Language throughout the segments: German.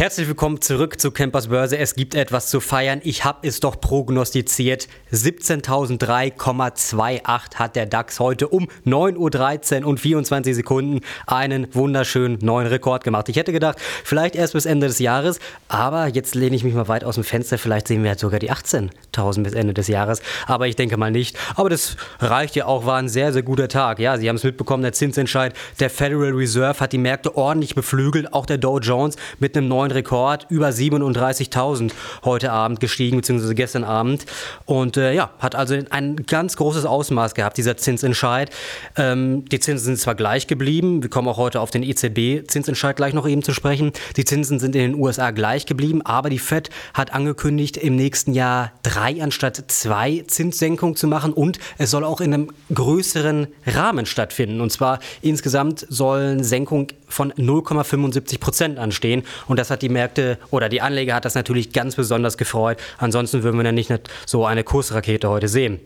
Herzlich willkommen zurück zu Campers Börse. Es gibt etwas zu feiern. Ich habe es doch prognostiziert. 17.003,28 hat der DAX heute um 9.13 Uhr und 24 Sekunden einen wunderschönen neuen Rekord gemacht. Ich hätte gedacht, vielleicht erst bis Ende des Jahres, aber jetzt lehne ich mich mal weit aus dem Fenster. Vielleicht sehen wir jetzt sogar die 18.000 bis Ende des Jahres, aber ich denke mal nicht. Aber das reicht ja auch, war ein sehr, sehr guter Tag. Ja, Sie haben es mitbekommen, der Zinsentscheid der Federal Reserve hat die Märkte ordentlich beflügelt. Auch der Dow Jones mit einem neuen neuen Rekord, über 37.000 heute Abend gestiegen, beziehungsweise gestern Abend. Und äh, ja, hat also ein ganz großes Ausmaß gehabt, dieser Zinsentscheid. Ähm, die Zinsen sind zwar gleich geblieben, wir kommen auch heute auf den EZB-Zinsentscheid gleich noch eben zu sprechen. Die Zinsen sind in den USA gleich geblieben, aber die Fed hat angekündigt, im nächsten Jahr drei anstatt zwei Zinssenkungen zu machen und es soll auch in einem größeren Rahmen stattfinden. Und zwar insgesamt sollen Senkungen von 0,75 Prozent anstehen. Und das hat die Märkte oder die Anleger hat das natürlich ganz besonders gefreut. Ansonsten würden wir dann nicht so eine Kursrakete heute sehen.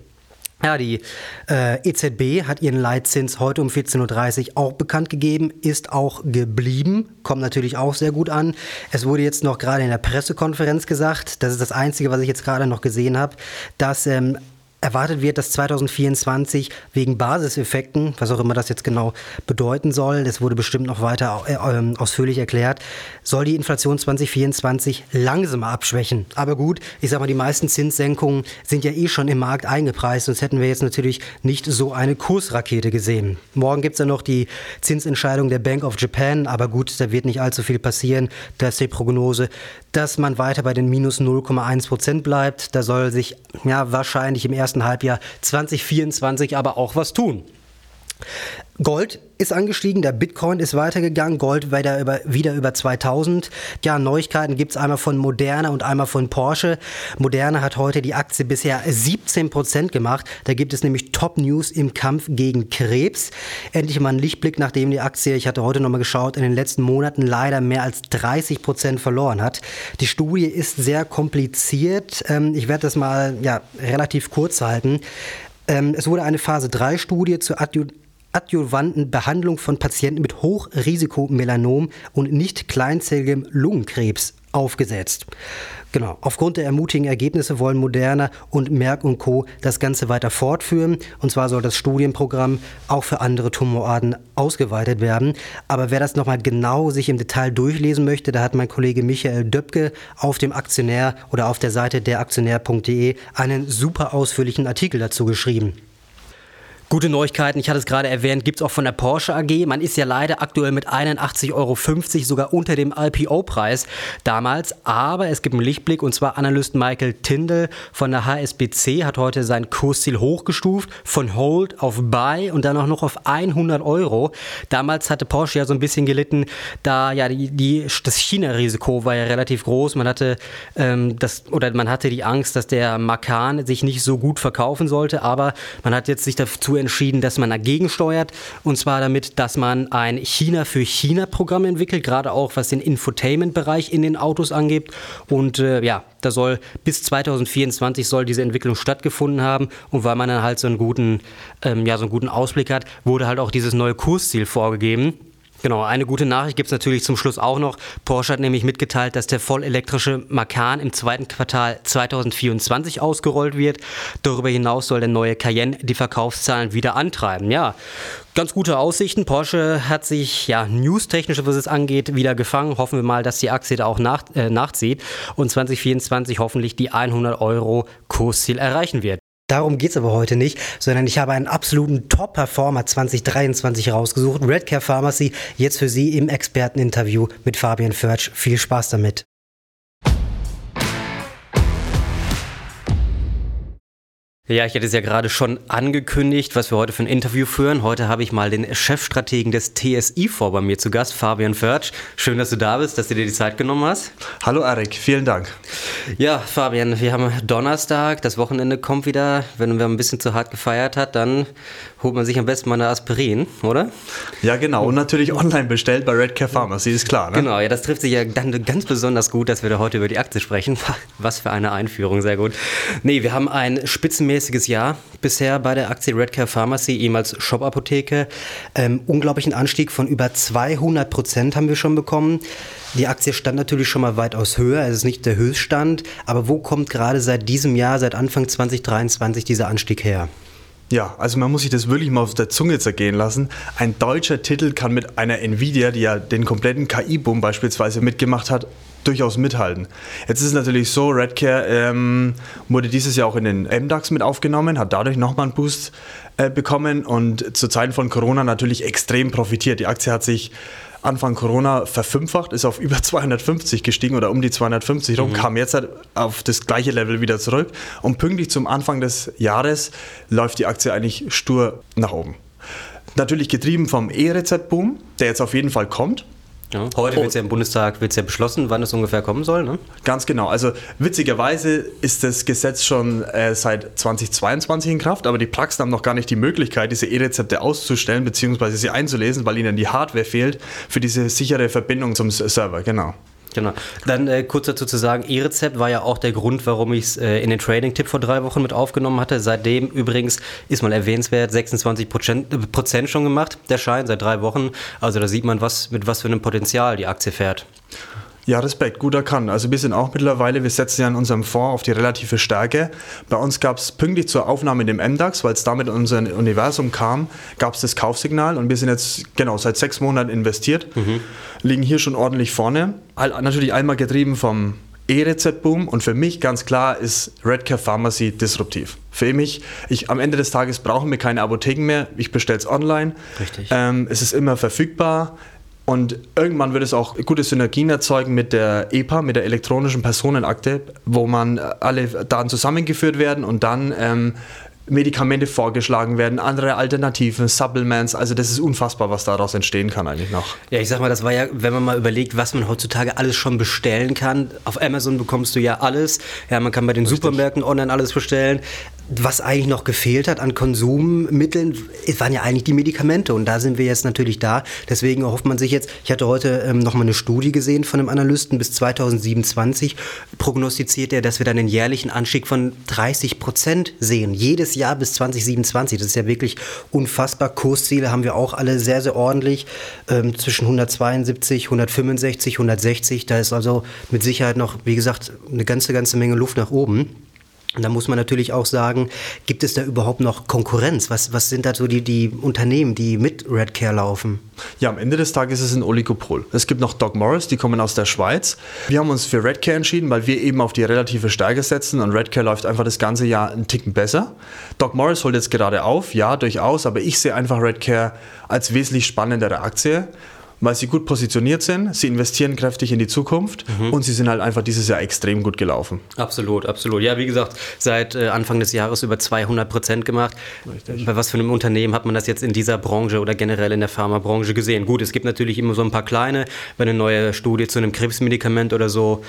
Ja, die äh, EZB hat ihren Leitzins heute um 14.30 Uhr auch bekannt gegeben, ist auch geblieben, kommt natürlich auch sehr gut an. Es wurde jetzt noch gerade in der Pressekonferenz gesagt, das ist das Einzige, was ich jetzt gerade noch gesehen habe, dass ähm, Erwartet wird, dass 2024 wegen Basiseffekten, was auch immer das jetzt genau bedeuten soll, das wurde bestimmt noch weiter äh, ähm, ausführlich erklärt, soll die Inflation 2024 langsamer abschwächen. Aber gut, ich sage mal, die meisten Zinssenkungen sind ja eh schon im Markt eingepreist, sonst hätten wir jetzt natürlich nicht so eine Kursrakete gesehen. Morgen gibt es ja noch die Zinsentscheidung der Bank of Japan, aber gut, da wird nicht allzu viel passieren. Da ist die Prognose, dass man weiter bei den minus 0,1 Prozent bleibt. Da soll sich ja wahrscheinlich im ersten ersten Halbjahr 2024 aber auch was tun. Gold ist angestiegen, der Bitcoin ist weitergegangen, Gold wieder über, wieder über 2000. Ja, Neuigkeiten gibt es einmal von Moderna und einmal von Porsche. Moderna hat heute die Aktie bisher 17 Prozent gemacht. Da gibt es nämlich Top-News im Kampf gegen Krebs. Endlich mal ein Lichtblick, nachdem die Aktie, ich hatte heute nochmal geschaut, in den letzten Monaten leider mehr als 30 Prozent verloren hat. Die Studie ist sehr kompliziert. Ähm, ich werde das mal ja, relativ kurz halten. Ähm, es wurde eine Phase-3-Studie zur adjuvanten Behandlung von Patienten mit Hochrisikomelanom und nicht kleinzelligem Lungenkrebs aufgesetzt. Genau. Aufgrund der ermutigen Ergebnisse wollen Moderna und Merck und Co. das Ganze weiter fortführen. Und zwar soll das Studienprogramm auch für andere Tumorarten ausgeweitet werden. Aber wer das nochmal genau sich im Detail durchlesen möchte, da hat mein Kollege Michael Döpke auf dem Aktionär oder auf der Seite deraktionär.de einen super ausführlichen Artikel dazu geschrieben. Gute Neuigkeiten, ich hatte es gerade erwähnt, gibt es auch von der Porsche AG. Man ist ja leider aktuell mit 81,50 Euro sogar unter dem IPO-Preis damals. Aber es gibt einen Lichtblick und zwar Analyst Michael Tindall von der HSBC hat heute sein Kursziel hochgestuft von Hold auf Buy und dann auch noch auf 100 Euro. Damals hatte Porsche ja so ein bisschen gelitten, da ja die, die das China-Risiko war ja relativ groß. Man hatte ähm, das oder man hatte die Angst, dass der Macan sich nicht so gut verkaufen sollte. Aber man hat jetzt sich dazu entschieden, dass man dagegen steuert. Und zwar damit, dass man ein China für China-Programm entwickelt, gerade auch was den Infotainment-Bereich in den Autos angeht. Und äh, ja, da soll bis 2024 soll diese Entwicklung stattgefunden haben. Und weil man dann halt so einen guten, ähm, ja, so einen guten Ausblick hat, wurde halt auch dieses neue Kursziel vorgegeben. Genau, eine gute Nachricht gibt es natürlich zum Schluss auch noch. Porsche hat nämlich mitgeteilt, dass der vollelektrische Macan im zweiten Quartal 2024 ausgerollt wird. Darüber hinaus soll der neue Cayenne die Verkaufszahlen wieder antreiben. Ja, ganz gute Aussichten. Porsche hat sich ja newstechnisch, was es angeht, wieder gefangen. Hoffen wir mal, dass die Aktie da auch nach, äh, nachzieht und 2024 hoffentlich die 100 Euro Kursziel erreichen wird. Darum geht es aber heute nicht, sondern ich habe einen absoluten Top-Performer 2023 rausgesucht. Redcare Pharmacy, jetzt für Sie im Experteninterview mit Fabian Förtsch. Viel Spaß damit. Ja, ich hätte es ja gerade schon angekündigt, was wir heute für ein Interview führen. Heute habe ich mal den Chefstrategen des TSI vor bei mir zu Gast, Fabian Förtsch. Schön, dass du da bist, dass du dir die Zeit genommen hast. Hallo Erik, vielen Dank. Ja, Fabian, wir haben Donnerstag, das Wochenende kommt wieder. Wenn man ein bisschen zu hart gefeiert hat, dann holt man sich am besten mal eine Aspirin, oder? Ja, genau. Und natürlich online bestellt bei Redcare Pharmacy, ist klar. Ne? Genau, ja, das trifft sich ja dann ganz besonders gut, dass wir da heute über die Aktie sprechen. Was für eine Einführung, sehr gut. Nee, wir haben ein spitzenmäßiges mittelmäßiges Jahr bisher bei der Aktie Redcare Pharmacy, ehemals Shop-Apotheke. Ähm, unglaublichen Anstieg von über 200 Prozent haben wir schon bekommen. Die Aktie stand natürlich schon mal weitaus höher, es ist nicht der Höchststand. Aber wo kommt gerade seit diesem Jahr, seit Anfang 2023 dieser Anstieg her? Ja, also man muss sich das wirklich mal auf der Zunge zergehen lassen. Ein deutscher Titel kann mit einer Nvidia, die ja den kompletten KI-Boom beispielsweise mitgemacht hat, durchaus mithalten. Jetzt ist es natürlich so, Redcare ähm, wurde dieses Jahr auch in den MDAX mit aufgenommen, hat dadurch nochmal einen Boost äh, bekommen und zu Zeiten von Corona natürlich extrem profitiert. Die Aktie hat sich Anfang Corona verfünffacht, ist auf über 250 gestiegen oder um die 250 rum, mhm. kam jetzt halt auf das gleiche Level wieder zurück und pünktlich zum Anfang des Jahres läuft die Aktie eigentlich stur nach oben. Natürlich getrieben vom E-Rezept-Boom, der jetzt auf jeden Fall kommt. Ja, heute wird es ja im Bundestag wird's ja beschlossen, wann es ungefähr kommen soll. Ne? Ganz genau. Also witzigerweise ist das Gesetz schon äh, seit 2022 in Kraft, aber die Praxen haben noch gar nicht die Möglichkeit, diese E-Rezepte auszustellen bzw. sie einzulesen, weil ihnen die Hardware fehlt für diese sichere Verbindung zum Server. Genau. Genau. Dann äh, kurz dazu zu sagen, E-Rezept war ja auch der Grund, warum ich es äh, in den Trading-Tipp vor drei Wochen mit aufgenommen hatte. Seitdem übrigens ist mal erwähnenswert 26 Prozent, Prozent schon gemacht, der Schein, seit drei Wochen. Also da sieht man, was, mit was für einem Potenzial die Aktie fährt. Ja, Respekt, gut erkannt. Also wir sind auch mittlerweile, wir setzen ja in unserem Fonds auf die relative Stärke. Bei uns gab es pünktlich zur Aufnahme in dem MDAX, weil es damit in unser Universum kam, gab es das Kaufsignal und wir sind jetzt genau seit sechs Monaten investiert, mhm. liegen hier schon ordentlich vorne. Natürlich einmal getrieben vom E-Rezept-Boom und für mich ganz klar ist Redcare Pharmacy disruptiv. Für mich, ich, am Ende des Tages brauchen wir keine Apotheken mehr, ich bestelle es online. Richtig. Ähm, es ist immer verfügbar. Und irgendwann wird es auch gute Synergien erzeugen mit der EPA, mit der elektronischen Personenakte, wo man alle Daten zusammengeführt werden und dann ähm, Medikamente vorgeschlagen werden, andere Alternativen, Supplements. Also das ist unfassbar, was daraus entstehen kann eigentlich noch. Ja, ich sag mal, das war ja, wenn man mal überlegt, was man heutzutage alles schon bestellen kann. Auf Amazon bekommst du ja alles. Ja, man kann bei den Richtig. Supermärkten online alles bestellen was eigentlich noch gefehlt hat an Konsummitteln, waren ja eigentlich die Medikamente. Und da sind wir jetzt natürlich da. Deswegen hofft man sich jetzt, ich hatte heute ähm, noch mal eine Studie gesehen von einem Analysten, bis 2027 prognostiziert er, dass wir dann einen jährlichen Anstieg von 30 Prozent sehen. Jedes Jahr bis 2027. Das ist ja wirklich unfassbar. Kursziele haben wir auch alle sehr, sehr ordentlich. Ähm, zwischen 172, 165, 160. Da ist also mit Sicherheit noch, wie gesagt, eine ganze, ganze Menge Luft nach oben. Und da muss man natürlich auch sagen, gibt es da überhaupt noch Konkurrenz? Was, was sind da so die, die Unternehmen, die mit Redcare laufen? Ja, am Ende des Tages ist es ein Oligopol. Es gibt noch Doc Morris, die kommen aus der Schweiz. Wir haben uns für Redcare entschieden, weil wir eben auf die relative Stärke setzen und Redcare läuft einfach das ganze Jahr einen Ticken besser. Doc Morris holt jetzt gerade auf, ja, durchaus, aber ich sehe einfach Redcare als wesentlich spannendere Aktie weil sie gut positioniert sind, sie investieren kräftig in die Zukunft mhm. und sie sind halt einfach dieses Jahr extrem gut gelaufen. Absolut, absolut. Ja, wie gesagt, seit äh, Anfang des Jahres über 200 Prozent gemacht. Richtig. Bei was für einem Unternehmen hat man das jetzt in dieser Branche oder generell in der Pharmabranche gesehen? Gut, es gibt natürlich immer so ein paar kleine, wenn eine neue Studie zu einem Krebsmedikament oder so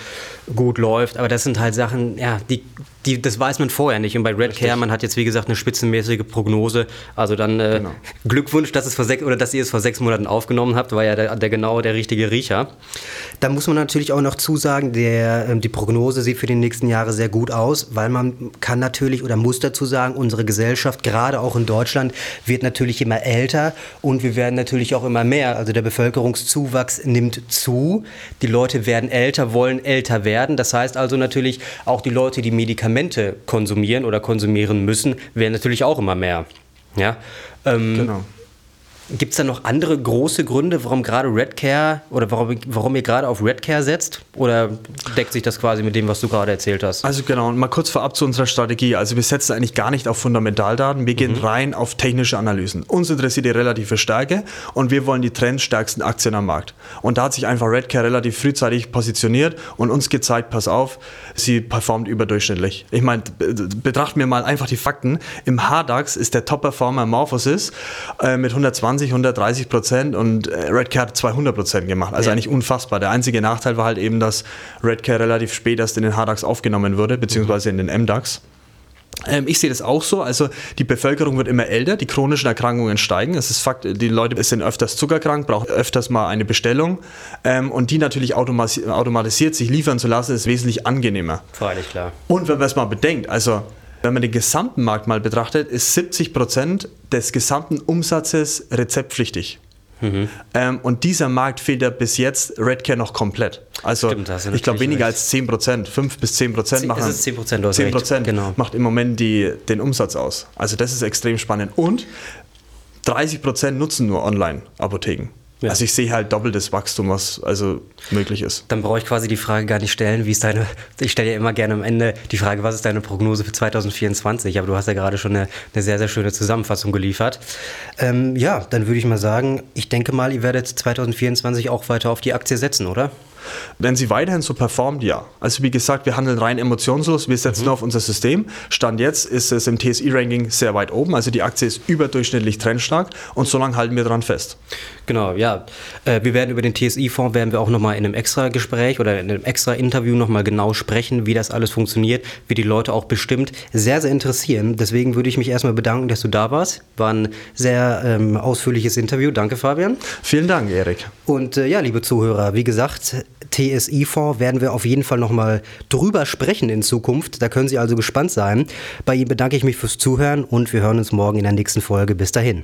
gut läuft, aber das sind halt Sachen, ja, die die, das weiß man vorher nicht. Und bei Red Care, man hat jetzt wie gesagt eine spitzenmäßige Prognose. Also dann äh, genau. Glückwunsch, dass es vor sechs oder dass ihr es vor sechs Monaten aufgenommen habt, war ja der, der genau der richtige Riecher. Da muss man natürlich auch noch zusagen, der, äh, die Prognose sieht für die nächsten Jahre sehr gut aus, weil man kann natürlich oder muss dazu sagen, unsere Gesellschaft, gerade auch in Deutschland, wird natürlich immer älter und wir werden natürlich auch immer mehr. Also der Bevölkerungszuwachs nimmt zu. Die Leute werden älter, wollen älter werden. Das heißt also natürlich auch die Leute, die Medikamente Medikamente konsumieren oder konsumieren müssen, werden natürlich auch immer mehr. Ja? Ähm, genau. Gibt es da noch andere große Gründe, warum gerade Redcare oder warum, warum ihr gerade auf Redcare setzt? Oder deckt sich das quasi mit dem, was du gerade erzählt hast? Also genau, und mal kurz vorab zu unserer Strategie. Also wir setzen eigentlich gar nicht auf Fundamentaldaten, wir gehen mhm. rein auf technische Analysen. Uns interessiert die relative Stärke und wir wollen die trendstärksten Aktien am Markt. Und da hat sich einfach Redcare relativ frühzeitig positioniert und uns gezeigt, pass auf, sie performt überdurchschnittlich. Ich meine, betrachten wir mal einfach die Fakten. Im HDAX ist der Top-Performer Morphosis äh, mit 120 120, 130 Prozent und äh, Redcare hat 200 Prozent gemacht. Also ja. eigentlich unfassbar. Der einzige Nachteil war halt eben, dass Redcare relativ spät erst in den HDAX aufgenommen wurde, beziehungsweise in den MDAX. Ähm, ich sehe das auch so. Also die Bevölkerung wird immer älter, die chronischen Erkrankungen steigen. Es ist Fakt, die Leute sind öfters zuckerkrank, brauchen öfters mal eine Bestellung. Ähm, und die natürlich automatisiert sich liefern zu lassen, ist wesentlich angenehmer. Freilich, klar. Und wenn man es mal bedenkt, also wenn man den gesamten Markt mal betrachtet, ist 70 Prozent des gesamten Umsatzes rezeptpflichtig. Mhm. Ähm, und dieser Markt fehlt ja bis jetzt Redcare noch komplett. Also Stimmt, ich glaube weniger recht. als 10 Prozent, 5 bis 10 Prozent machen. Ist 10 Prozent, 10 Prozent genau. macht im Moment die, den Umsatz aus. Also das ist extrem spannend. Und 30 Prozent nutzen nur Online-Apotheken. Ja. Also ich sehe halt doppeltes Wachstum, was also möglich ist. Dann brauche ich quasi die Frage gar nicht stellen, wie ist deine, ich stelle ja immer gerne am Ende die Frage, was ist deine Prognose für 2024? Aber du hast ja gerade schon eine, eine sehr, sehr schöne Zusammenfassung geliefert. Ähm, ja, dann würde ich mal sagen, ich denke mal, ihr werdet 2024 auch weiter auf die Aktie setzen, oder? Wenn sie weiterhin so performt, ja. Also wie gesagt, wir handeln rein emotionslos, wir setzen mhm. nur auf unser System. Stand jetzt ist es im TSI-Ranking sehr weit oben, also die Aktie ist überdurchschnittlich trendstark und so lange halten wir daran fest. Genau, ja. Äh, wir werden über den TSI-Fonds werden wir auch nochmal in einem extra Gespräch oder in einem extra Interview nochmal genau sprechen, wie das alles funktioniert, wie die Leute auch bestimmt sehr, sehr interessieren. Deswegen würde ich mich erstmal bedanken, dass du da warst. War ein sehr ähm, ausführliches Interview. Danke, Fabian. Vielen Dank, Erik. Und äh, ja, liebe Zuhörer, wie gesagt, TSI-Fonds werden wir auf jeden Fall nochmal drüber sprechen in Zukunft. Da können Sie also gespannt sein. Bei Ihnen bedanke ich mich fürs Zuhören und wir hören uns morgen in der nächsten Folge. Bis dahin.